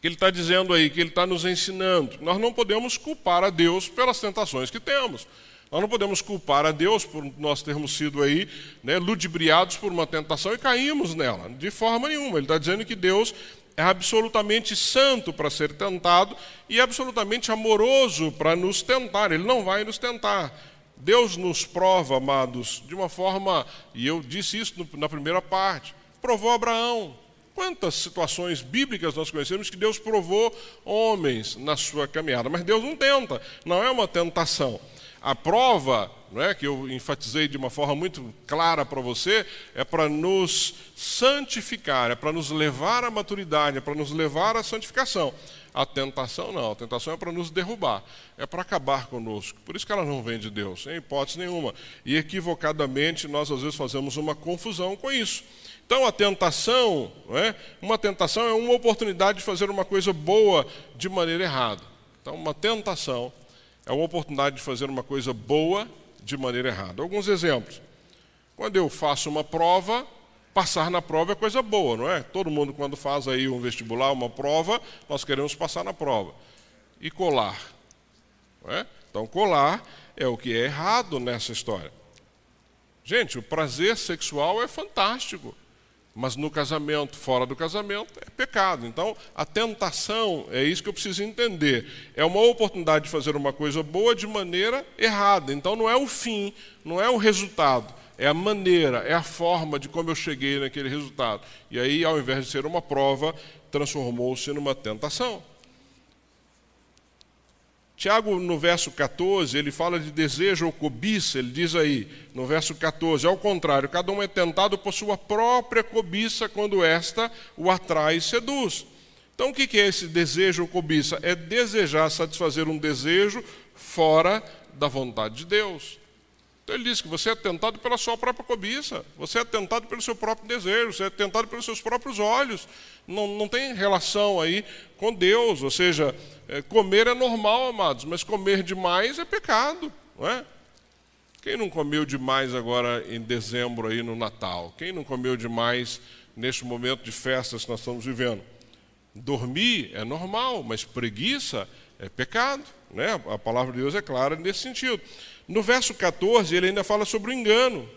que ele está dizendo aí, que ele está nos ensinando. Nós não podemos culpar a Deus pelas tentações que temos. Nós não podemos culpar a Deus por nós termos sido aí né, ludibriados por uma tentação e caímos nela. De forma nenhuma. Ele está dizendo que Deus é absolutamente santo para ser tentado e absolutamente amoroso para nos tentar. Ele não vai nos tentar. Deus nos prova, amados, de uma forma, e eu disse isso na primeira parte, provou Abraão. Quantas situações bíblicas nós conhecemos que Deus provou homens na sua caminhada, mas Deus não tenta, não é uma tentação. A prova, não é, que eu enfatizei de uma forma muito clara para você, é para nos santificar, é para nos levar à maturidade, é para nos levar à santificação. A tentação não, a tentação é para nos derrubar, é para acabar conosco. Por isso que ela não vem de Deus, em hipótese nenhuma. E equivocadamente nós às vezes fazemos uma confusão com isso. Então a tentação, é? uma tentação é uma oportunidade de fazer uma coisa boa de maneira errada. Então uma tentação é uma oportunidade de fazer uma coisa boa de maneira errada. Alguns exemplos. Quando eu faço uma prova, passar na prova é coisa boa, não é? Todo mundo quando faz aí um vestibular, uma prova, nós queremos passar na prova. E colar. É? Então colar é o que é errado nessa história. Gente, o prazer sexual é fantástico. Mas no casamento, fora do casamento, é pecado. Então, a tentação, é isso que eu preciso entender. É uma oportunidade de fazer uma coisa boa de maneira errada. Então, não é o fim, não é o resultado. É a maneira, é a forma de como eu cheguei naquele resultado. E aí, ao invés de ser uma prova, transformou-se numa tentação. Tiago, no verso 14, ele fala de desejo ou cobiça, ele diz aí, no verso 14, ao contrário, cada um é tentado por sua própria cobiça quando esta o atrai e seduz. Então, o que é esse desejo ou cobiça? É desejar satisfazer um desejo fora da vontade de Deus. Então ele diz que você é tentado pela sua própria cobiça, você é tentado pelo seu próprio desejo, você é tentado pelos seus próprios olhos. Não, não tem relação aí com Deus. Ou seja, é, comer é normal, amados, mas comer demais é pecado, não é? Quem não comeu demais agora em dezembro aí no Natal? Quem não comeu demais neste momento de festas que nós estamos vivendo? Dormir é normal, mas preguiça é pecado. Né? A palavra de Deus é clara nesse sentido. No verso 14, ele ainda fala sobre o engano.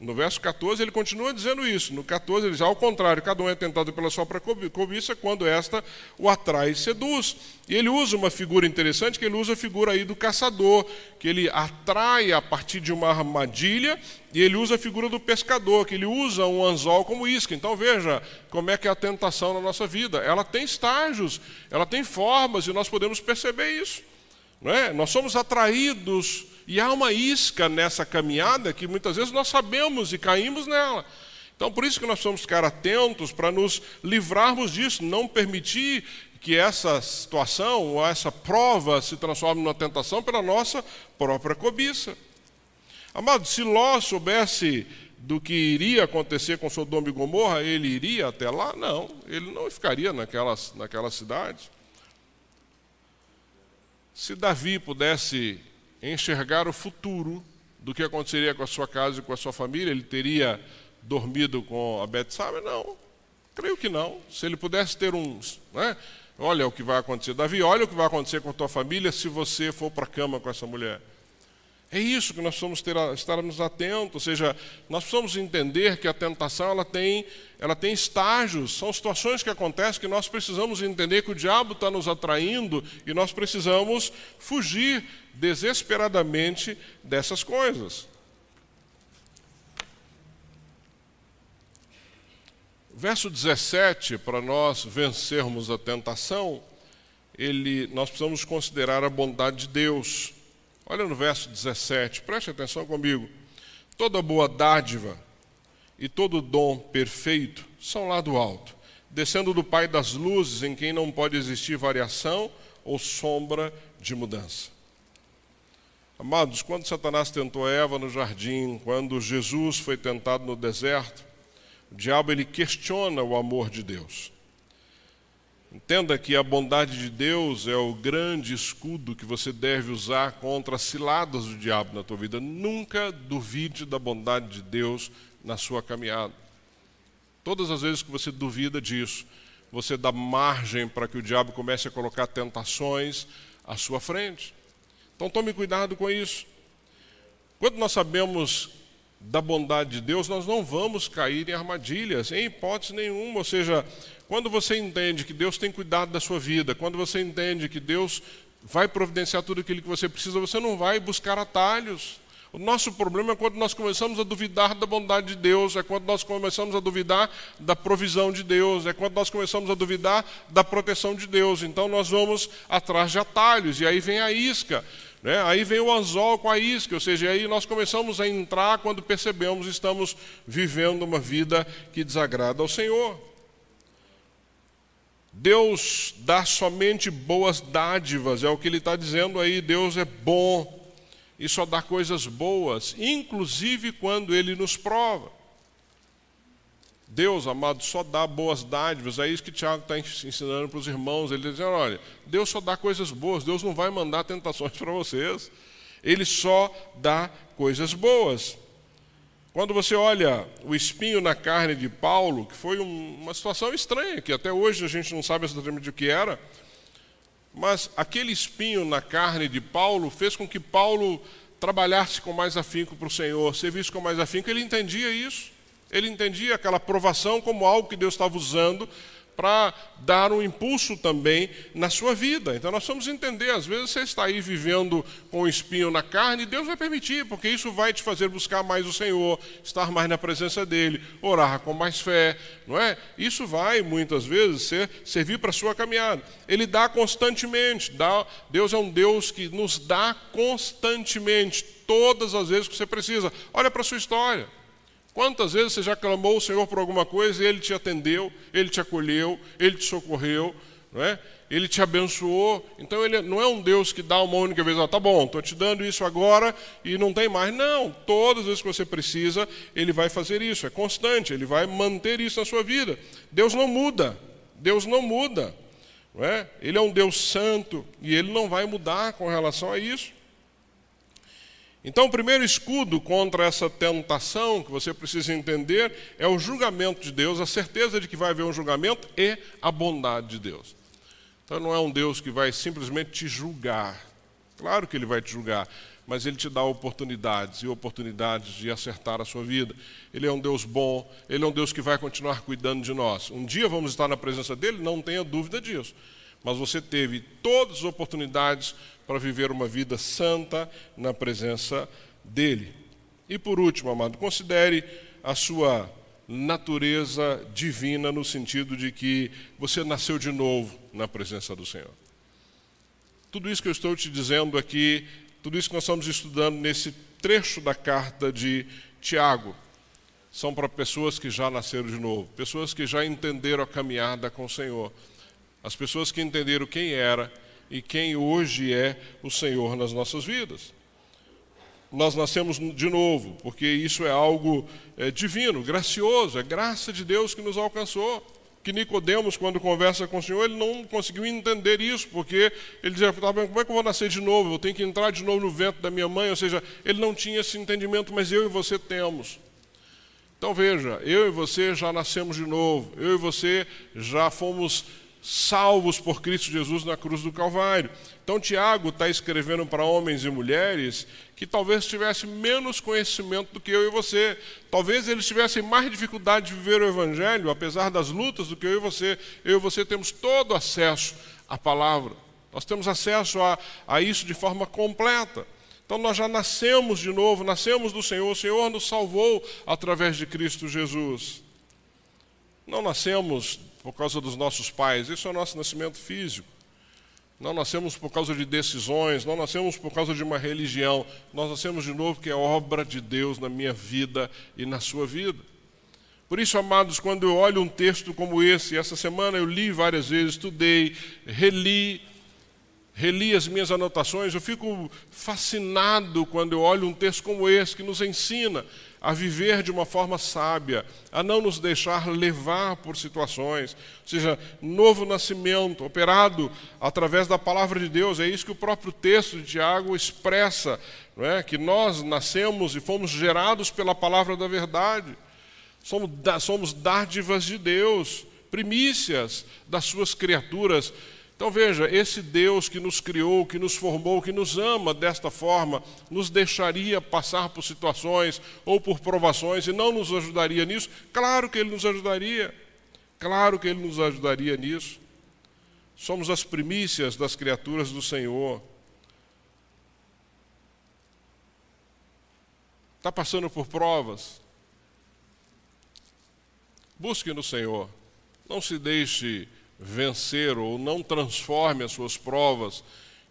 No verso 14, ele continua dizendo isso. No 14, ele diz: ao contrário, cada um é tentado pela sua própria cobiça quando esta o atrai e seduz. E ele usa uma figura interessante, que ele usa a figura aí do caçador, que ele atrai a partir de uma armadilha, e ele usa a figura do pescador, que ele usa um anzol como isca. Então veja como é que é a tentação na nossa vida. Ela tem estágios, ela tem formas, e nós podemos perceber isso. Não é? Nós somos atraídos e há uma isca nessa caminhada que muitas vezes nós sabemos e caímos nela. Então, por isso que nós precisamos ficar atentos para nos livrarmos disso, não permitir que essa situação ou essa prova se transforme numa tentação pela nossa própria cobiça. Amado, se Ló soubesse do que iria acontecer com Sodoma e Gomorra, ele iria até lá? Não, ele não ficaria naquelas, naquela cidade. Se Davi pudesse enxergar o futuro do que aconteceria com a sua casa e com a sua família, ele teria dormido com a Betsabe? Não, creio que não. Se ele pudesse ter um, né? olha o que vai acontecer. Davi, olha o que vai acontecer com a tua família se você for para a cama com essa mulher. É isso que nós precisamos ter, estarmos atentos, ou seja, nós precisamos entender que a tentação ela tem, ela tem estágios, são situações que acontecem que nós precisamos entender que o diabo está nos atraindo e nós precisamos fugir desesperadamente dessas coisas. Verso 17, para nós vencermos a tentação, ele, nós precisamos considerar a bondade de Deus. Olha no verso 17, preste atenção comigo. Toda boa dádiva e todo dom perfeito são lá do alto, descendo do Pai das luzes, em quem não pode existir variação ou sombra de mudança. Amados, quando Satanás tentou Eva no jardim, quando Jesus foi tentado no deserto, o diabo ele questiona o amor de Deus. Entenda que a bondade de Deus é o grande escudo que você deve usar contra as ciladas do diabo na tua vida. Nunca duvide da bondade de Deus na sua caminhada. Todas as vezes que você duvida disso, você dá margem para que o diabo comece a colocar tentações à sua frente. Então tome cuidado com isso. Quando nós sabemos da bondade de Deus, nós não vamos cair em armadilhas, em hipótese nenhuma. Ou seja, quando você entende que Deus tem cuidado da sua vida, quando você entende que Deus vai providenciar tudo aquilo que você precisa, você não vai buscar atalhos. O nosso problema é quando nós começamos a duvidar da bondade de Deus, é quando nós começamos a duvidar da provisão de Deus, é quando nós começamos a duvidar da proteção de Deus. Então nós vamos atrás de atalhos, e aí vem a isca. Né? Aí vem o anzol com a isca, ou seja, aí nós começamos a entrar quando percebemos estamos vivendo uma vida que desagrada ao Senhor. Deus dá somente boas dádivas, é o que ele está dizendo aí. Deus é bom e só dá coisas boas, inclusive quando ele nos prova. Deus, amado, só dá boas dádivas. É isso que Tiago está ensinando para os irmãos. Ele está dizendo: olha, Deus só dá coisas boas, Deus não vai mandar tentações para vocês. Ele só dá coisas boas. Quando você olha o espinho na carne de Paulo, que foi uma situação estranha, que até hoje a gente não sabe exatamente o que era, mas aquele espinho na carne de Paulo fez com que Paulo trabalhasse com mais afinco para o Senhor, servisse com mais afinco, ele entendia isso. Ele entendia aquela provação como algo que Deus estava usando para dar um impulso também na sua vida. Então nós vamos entender, às vezes você está aí vivendo com o espinho na carne, e Deus vai permitir, porque isso vai te fazer buscar mais o Senhor, estar mais na presença dele, orar com mais fé, não é? Isso vai muitas vezes ser, servir para a sua caminhada. Ele dá constantemente, dá, Deus é um Deus que nos dá constantemente, todas as vezes que você precisa. Olha para a sua história. Quantas vezes você já clamou o Senhor por alguma coisa e Ele te atendeu, Ele te acolheu, Ele te socorreu, não é? Ele te abençoou. Então Ele não é um Deus que dá uma única vez, ah, tá bom, estou te dando isso agora e não tem mais. Não, todas as vezes que você precisa, Ele vai fazer isso, é constante, Ele vai manter isso na sua vida. Deus não muda, Deus não muda. Não é? Ele é um Deus santo e Ele não vai mudar com relação a isso. Então, o primeiro escudo contra essa tentação que você precisa entender é o julgamento de Deus, a certeza de que vai haver um julgamento e a bondade de Deus. Então, não é um Deus que vai simplesmente te julgar. Claro que ele vai te julgar, mas ele te dá oportunidades e oportunidades de acertar a sua vida. Ele é um Deus bom, ele é um Deus que vai continuar cuidando de nós. Um dia vamos estar na presença dele, não tenha dúvida disso. Mas você teve todas as oportunidades para viver uma vida santa na presença dele. E por último, amado, considere a sua natureza divina no sentido de que você nasceu de novo na presença do Senhor. Tudo isso que eu estou te dizendo aqui, tudo isso que nós estamos estudando nesse trecho da carta de Tiago, são para pessoas que já nasceram de novo, pessoas que já entenderam a caminhada com o Senhor, as pessoas que entenderam quem era e quem hoje é o Senhor nas nossas vidas. Nós nascemos de novo, porque isso é algo é, divino, gracioso, é graça de Deus que nos alcançou. Que Nicodemos, quando conversa com o Senhor, ele não conseguiu entender isso, porque ele dizia, tá como é que eu vou nascer de novo? Eu tenho que entrar de novo no ventre da minha mãe, ou seja, ele não tinha esse entendimento, mas eu e você temos. Então veja, eu e você já nascemos de novo, eu e você já fomos salvos por Cristo Jesus na cruz do Calvário. Então, Tiago está escrevendo para homens e mulheres que talvez tivessem menos conhecimento do que eu e você. Talvez eles tivessem mais dificuldade de viver o Evangelho, apesar das lutas, do que eu e você. Eu e você temos todo acesso à palavra. Nós temos acesso a, a isso de forma completa. Então, nós já nascemos de novo, nascemos do Senhor. O Senhor nos salvou através de Cristo Jesus. Não nascemos por causa dos nossos pais, isso é o nosso nascimento físico. Não nascemos por causa de decisões, não nascemos por causa de uma religião, nós nascemos de novo porque é obra de Deus na minha vida e na sua vida. Por isso, amados, quando eu olho um texto como esse, essa semana eu li várias vezes, estudei, reli, reli as minhas anotações, eu fico fascinado quando eu olho um texto como esse que nos ensina a viver de uma forma sábia, a não nos deixar levar por situações, ou seja, novo nascimento operado através da palavra de Deus. É isso que o próprio texto de Tiago expressa, não é? que nós nascemos e fomos gerados pela palavra da verdade. Somos, somos dádivas de Deus, primícias das suas criaturas então veja, esse Deus que nos criou, que nos formou, que nos ama desta forma, nos deixaria passar por situações ou por provações e não nos ajudaria nisso? Claro que Ele nos ajudaria. Claro que Ele nos ajudaria nisso. Somos as primícias das criaturas do Senhor. Está passando por provas? Busque no Senhor. Não se deixe vencer ou não transforme as suas provas,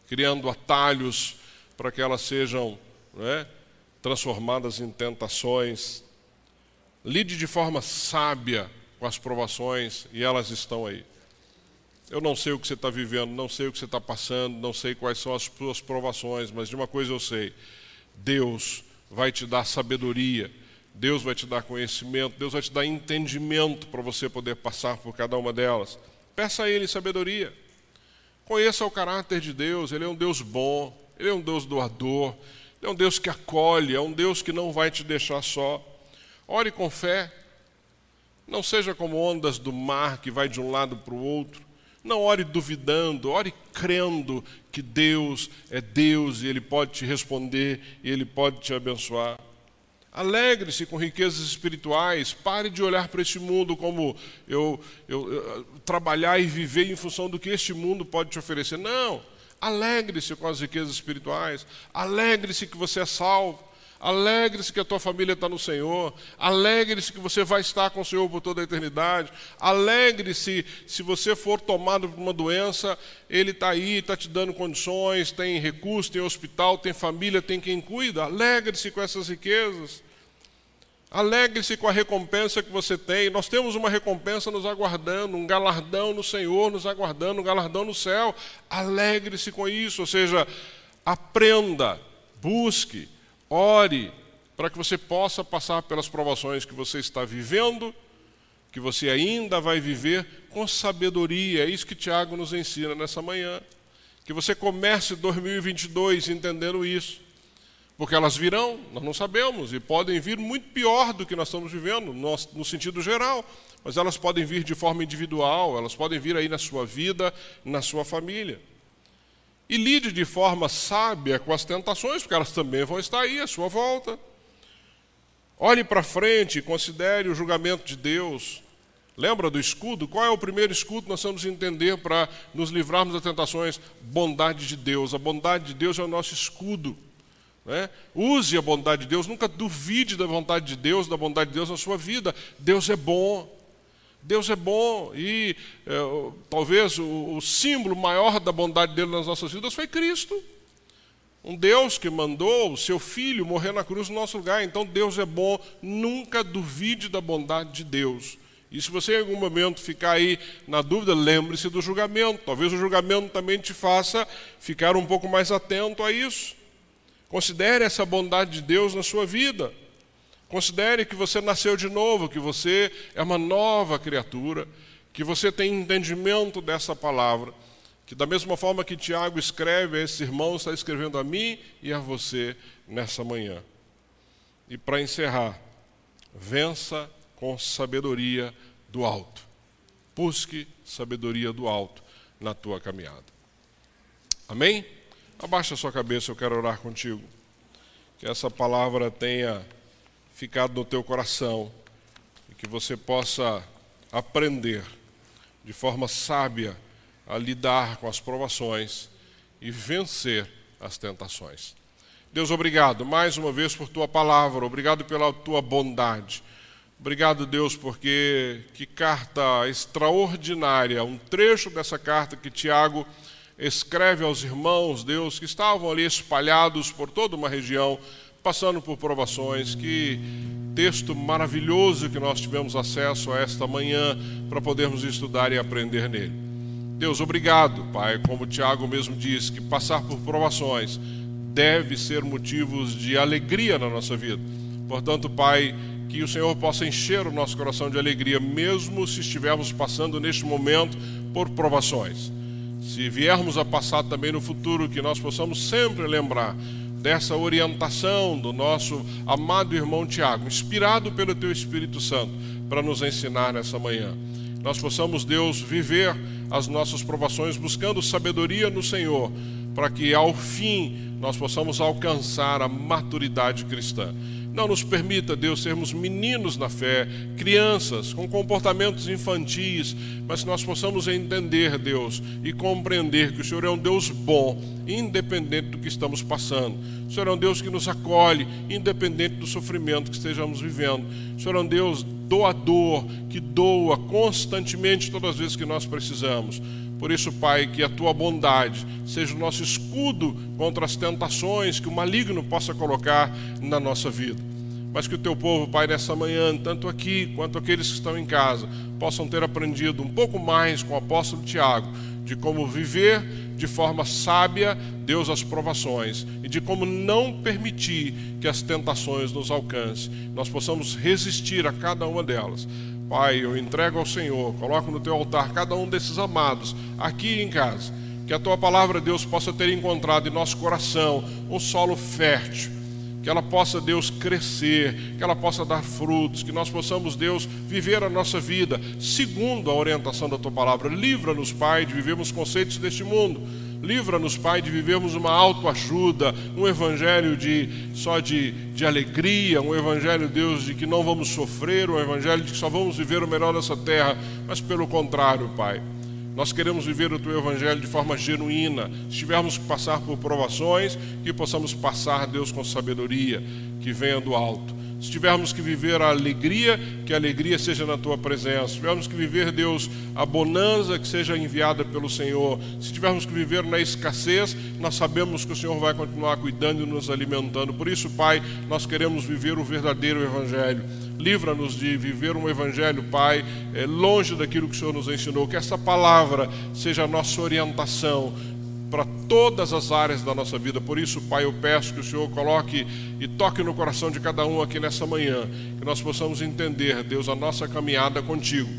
criando atalhos para que elas sejam né, transformadas em tentações. Lide de forma sábia com as provações e elas estão aí. Eu não sei o que você está vivendo, não sei o que você está passando, não sei quais são as suas provações, mas de uma coisa eu sei: Deus vai te dar sabedoria, Deus vai te dar conhecimento, Deus vai te dar entendimento para você poder passar por cada uma delas. Peça a Ele sabedoria. Conheça o caráter de Deus, Ele é um Deus bom, Ele é um Deus doador, Ele é um Deus que acolhe, é um Deus que não vai te deixar só. Ore com fé, não seja como ondas do mar que vai de um lado para o outro. Não ore duvidando, ore crendo que Deus é Deus e Ele pode te responder e Ele pode te abençoar. Alegre-se com riquezas espirituais, pare de olhar para este mundo como eu, eu, eu, trabalhar e viver em função do que este mundo pode te oferecer. Não, alegre-se com as riquezas espirituais, alegre-se que você é salvo, Alegre-se que a tua família está no Senhor. Alegre-se que você vai estar com o Senhor por toda a eternidade. Alegre-se se você for tomado por uma doença, Ele está aí, está te dando condições, tem recursos, tem hospital, tem família, tem quem cuida. Alegre-se com essas riquezas. Alegre-se com a recompensa que você tem. Nós temos uma recompensa nos aguardando, um galardão no Senhor nos aguardando, um galardão no céu. Alegre-se com isso, ou seja, aprenda, busque Ore para que você possa passar pelas provações que você está vivendo, que você ainda vai viver com sabedoria. É isso que Tiago nos ensina nessa manhã. Que você comece 2022 entendendo isso. Porque elas virão, nós não sabemos, e podem vir muito pior do que nós estamos vivendo, no, sentido geral. Mas elas podem vir de forma individual, elas podem vir aí na sua vida, na sua família. E lide de forma sábia com as tentações, porque elas também vão estar aí à sua volta. Olhe para frente considere o julgamento de Deus. Lembra do escudo? Qual é o primeiro escudo que nós vamos entender para nos livrarmos das tentações? Bondade de Deus. A bondade de Deus é o nosso escudo. Né? Use a bondade de Deus, nunca duvide da vontade de Deus, da bondade de Deus na sua vida. Deus é bom. Deus é bom e é, talvez o, o, símbolo maior da bondade dele nas nossas vidas foi Cristo. Um Deus que mandou o seu filho morrer na cruz no nosso lugar. Então Deus é bom, nunca duvide da bondade de Deus. E se você em algum momento ficar aí na dúvida, lembre-se do julgamento. Talvez o julgamento também te faça ficar um pouco mais atento a isso. Considere essa bondade de Deus na sua vida. Considere que você nasceu de novo, que você é uma nova criatura, que você tem entendimento dessa palavra, que da mesma forma que Tiago escreve a esse irmão, está escrevendo a mim e a você nessa manhã. E para encerrar, vença com sabedoria do alto. Busque sabedoria do alto na tua caminhada. Amém? Abaixa sua cabeça, eu quero orar contigo. Que essa palavra tenha ficado no teu coração e que você possa aprender de forma sábia a lidar com as provações e vencer as tentações. Deus, obrigado mais uma vez por tua palavra, obrigado pela tua bondade. Obrigado, Deus, porque que carta extraordinária, um trecho dessa carta que Tiago escreve aos irmãos, Deus, que estavam ali espalhados por toda uma região passando por provações. Que texto maravilhoso que nós tivemos acesso a esta manhã para podermos estudar e aprender nele. Deus, obrigado, Pai, como Tiago mesmo disse, que passar por provações deve ser motivos de alegria na nossa vida. Portanto, Pai, que o Senhor possa encher o nosso coração de alegria, mesmo se estivermos passando neste momento por provações. Se viermos a passar também no futuro, que nós possamos sempre lembrar dessa orientação do nosso amado irmão Tiago, inspirado pelo Teu Espírito Santo, para nos ensinar nessa manhã. Nós possamos, Deus, viver as nossas provações buscando sabedoria no Senhor, para que ao fim nós possamos alcançar a maturidade cristã. Não nos permita, Deus, sermos meninos na fé, crianças com comportamentos infantis, mas que nós possamos entender, Deus, e compreender que o Senhor é um Deus bom, independente do que estamos passando. O Senhor é um Deus que nos acolhe, independente do sofrimento que estejamos vivendo. O Senhor é um Deus doador, que doa constantemente todas as vezes que nós precisamos. Por isso, Pai, que a tua bondade seja o nosso escudo contra as tentações que o maligno possa colocar na nossa vida. Mas que o teu povo, Pai, nessa manhã, tanto aqui quanto aqueles que estão em casa, possam ter aprendido um pouco mais com o apóstolo Tiago de como viver de forma sábia, Deus, as provações e de como não permitir que as tentações nos alcancem. Nós possamos resistir a cada uma delas Pai, eu entrego ao Senhor, coloco no teu altar cada um desses amados aqui em casa. Que a tua palavra, Deus, possa ter encontrado em nosso coração um solo fértil. Que ela possa, Deus, crescer, que ela possa dar frutos, que nós possamos, Deus, viver a nossa vida segundo a orientação da tua palavra. Livra-nos, Pai, de vivermos conceitos deste mundo Livra-nos, Pai, de vivermos uma autoajuda, um evangelho de só de, de alegria, um evangelho, Deus, de que não vamos sofrer, um evangelho de que só vamos viver o melhor dessa terra, mas pelo contrário, Pai. Nós queremos viver o teu evangelho de forma genuína. Se tivermos que passar por provações, que possamos passar, Deus, com sabedoria que venha do alto. Se tivermos que viver a alegria, que a alegria seja na tua presença. Se tivermos que viver, Deus, a bonança que seja enviada pelo Senhor. Se tivermos que viver na escassez, nós sabemos que o Senhor vai continuar cuidando e nos alimentando. Por isso, Pai, nós queremos viver o verdadeiro Evangelho. Livra-nos de viver um Evangelho, Pai, é, longe daquilo que o Senhor nos ensinou. Que essa palavra seja a nossa orientação para todas as áreas da nossa vida. Por isso, Pai, eu peço que o Senhor coloque e toque no coração de cada um aqui nessa manhã, que nós possamos entender, Deus, a nossa caminhada contigo.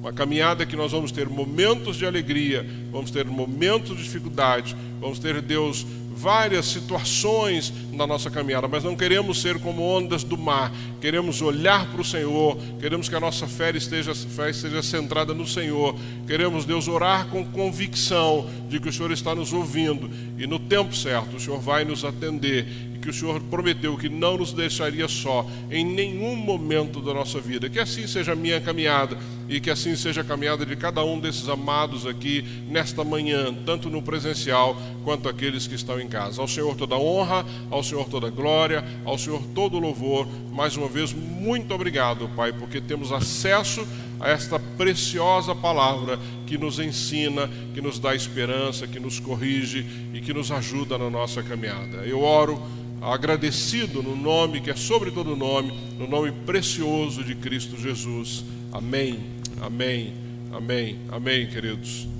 Uma caminhada que nós vamos ter momentos de alegria, vamos ter momentos de dificuldade, vamos ter, Deus, várias situações na nossa caminhada, mas não queremos ser como ondas do mar, queremos olhar para o Senhor, queremos que a nossa fé esteja, fé esteja centrada no Senhor, queremos, Deus, orar com convicção de que o Senhor está nos ouvindo e no tempo certo o Senhor vai nos atender que o Senhor prometeu que não nos deixaria só em nenhum momento da nossa vida. Que assim seja a minha caminhada e que assim seja a caminhada de cada um desses amados aqui nesta manhã, tanto no presencial quanto aqueles que estão em casa. Ao Senhor toda honra, ao Senhor toda glória, ao Senhor todo louvor. Mais uma vez, muito obrigado, Pai, porque temos acesso a esta preciosa palavra que nos ensina, que nos dá esperança, que nos corrige e que nos ajuda na nossa caminhada. Eu oro agradecido no nome que é sobre todo nome, no nome precioso de Cristo Jesus. Amém. Amém. Amém. Amém, queridos.